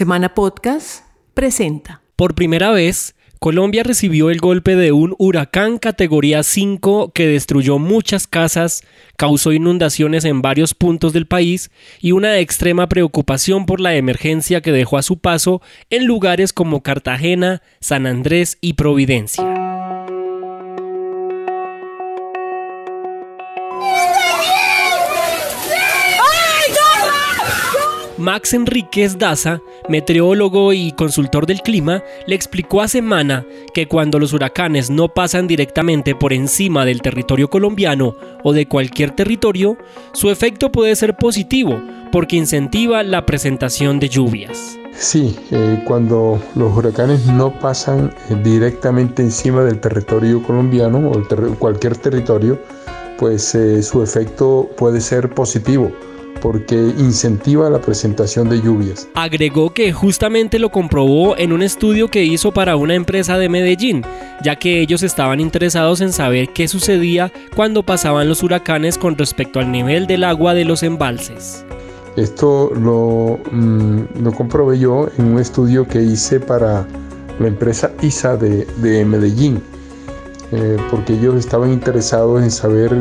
Semana Podcast presenta. Por primera vez, Colombia recibió el golpe de un huracán categoría 5 que destruyó muchas casas, causó inundaciones en varios puntos del país y una extrema preocupación por la emergencia que dejó a su paso en lugares como Cartagena, San Andrés y Providencia. Max Enríquez Daza, meteorólogo y consultor del clima, le explicó a Semana que cuando los huracanes no pasan directamente por encima del territorio colombiano o de cualquier territorio, su efecto puede ser positivo porque incentiva la presentación de lluvias. Sí, eh, cuando los huracanes no pasan eh, directamente encima del territorio colombiano o cualquier territorio, pues eh, su efecto puede ser positivo porque incentiva la presentación de lluvias. Agregó que justamente lo comprobó en un estudio que hizo para una empresa de Medellín, ya que ellos estaban interesados en saber qué sucedía cuando pasaban los huracanes con respecto al nivel del agua de los embalses. Esto lo, mm, lo comprobé yo en un estudio que hice para la empresa ISA de, Medellín, eh, porque ellos estaban interesados en saber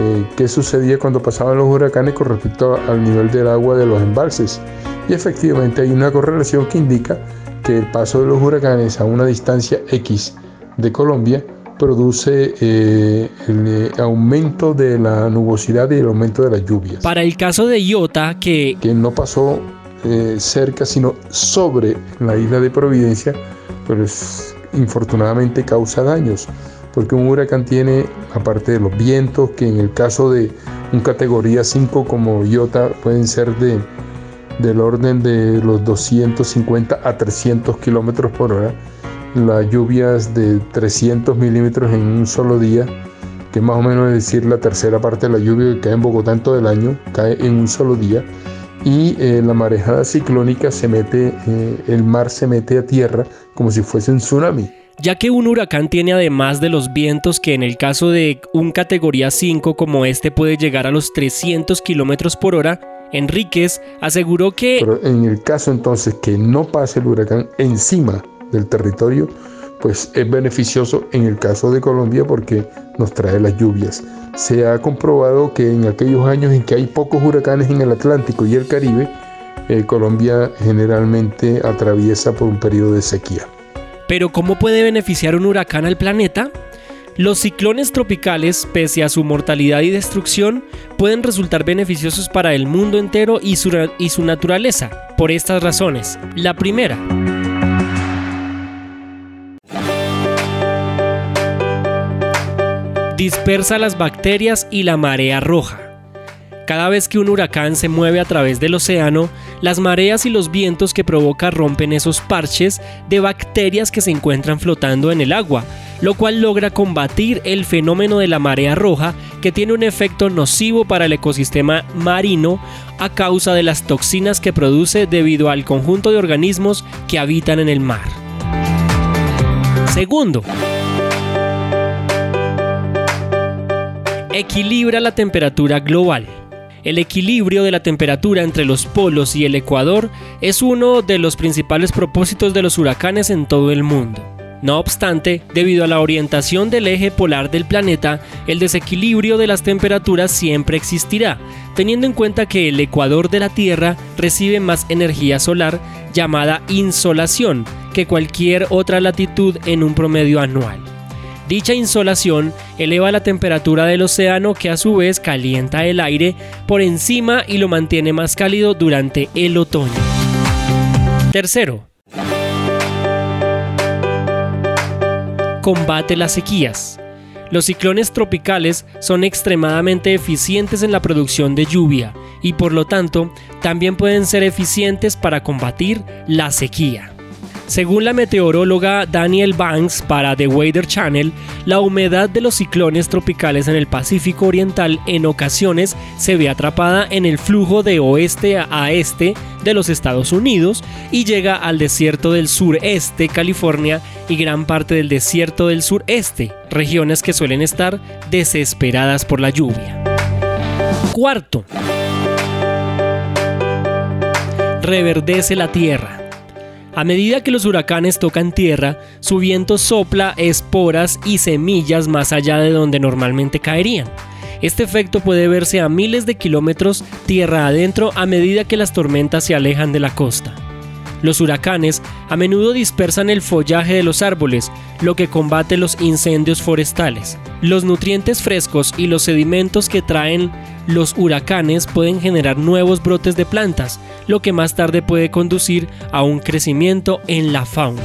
eh, qué sucedía cuando pasaban los huracanes con respecto al nivel del agua de los embalses. Y efectivamente hay una correlación que indica que el paso de los huracanes a una distancia X de Colombia produce eh, el eh, aumento de la nubosidad y el aumento de las lluvias. Para el caso de Iota, que, que no pasó cerca, sino sobre la isla de Providencia, pues infortunadamente causa daños porque un huracán tiene, aparte de los vientos, que en el caso de un categoría 5 como Iota pueden ser de, del orden de los 250 a 300 kilómetros por hora, las lluvias de 300 milímetros en un solo día, que más o menos es decir la tercera parte de la lluvia que cae en Bogotá en todo el año, cae en un solo día, y eh, la marejada ciclónica se mete, eh, el mar se mete a tierra como si fuese un tsunami ya que un huracán tiene además de los vientos que en el caso de un categoría 5 como este puede llegar a los 300 kilómetros por hora, Enríquez aseguró que... Pero en el caso entonces que no pase el huracán encima del territorio, pues es beneficioso en el caso de Colombia porque nos trae las lluvias. Se ha comprobado que en aquellos años en que hay pocos huracanes en el Atlántico y el Caribe, eh, Colombia generalmente atraviesa por un periodo de sequía. Pero ¿cómo puede beneficiar un huracán al planeta? Los ciclones tropicales, pese a su mortalidad y destrucción, pueden resultar beneficiosos para el mundo entero y su, y su naturaleza, por estas razones. La primera, dispersa las bacterias y la marea roja. Cada vez que un huracán se mueve a través del océano, las mareas y los vientos que provoca rompen esos parches de bacterias que se encuentran flotando en el agua, lo cual logra combatir el fenómeno de la marea roja que tiene un efecto nocivo para el ecosistema marino a causa de las toxinas que produce debido al conjunto de organismos que habitan en el mar. Segundo, equilibra la temperatura global. El equilibrio de la temperatura entre los polos y el ecuador es uno de los principales propósitos de los huracanes en todo el mundo. No obstante, debido a la orientación del eje polar del planeta, el desequilibrio de las temperaturas siempre existirá, teniendo en cuenta que el ecuador de la Tierra recibe más energía solar, llamada insolación, que cualquier otra latitud en un promedio anual. Dicha insolación eleva la temperatura del océano que a su vez calienta el aire por encima y lo mantiene más cálido durante el otoño. Tercero, combate las sequías. Los ciclones tropicales son extremadamente eficientes en la producción de lluvia y por lo tanto también pueden ser eficientes para combatir la sequía. Según la meteoróloga Daniel Banks para The Weather Channel, la humedad de los ciclones tropicales en el Pacífico Oriental en ocasiones se ve atrapada en el flujo de oeste a este de los Estados Unidos y llega al desierto del sureste, California, y gran parte del desierto del sureste, regiones que suelen estar desesperadas por la lluvia. Cuarto, reverdece la tierra. A medida que los huracanes tocan tierra, su viento sopla esporas y semillas más allá de donde normalmente caerían. Este efecto puede verse a miles de kilómetros tierra adentro a medida que las tormentas se alejan de la costa. Los huracanes a menudo dispersan el follaje de los árboles, lo que combate los incendios forestales. Los nutrientes frescos y los sedimentos que traen los huracanes pueden generar nuevos brotes de plantas, lo que más tarde puede conducir a un crecimiento en la fauna.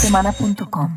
Semana.com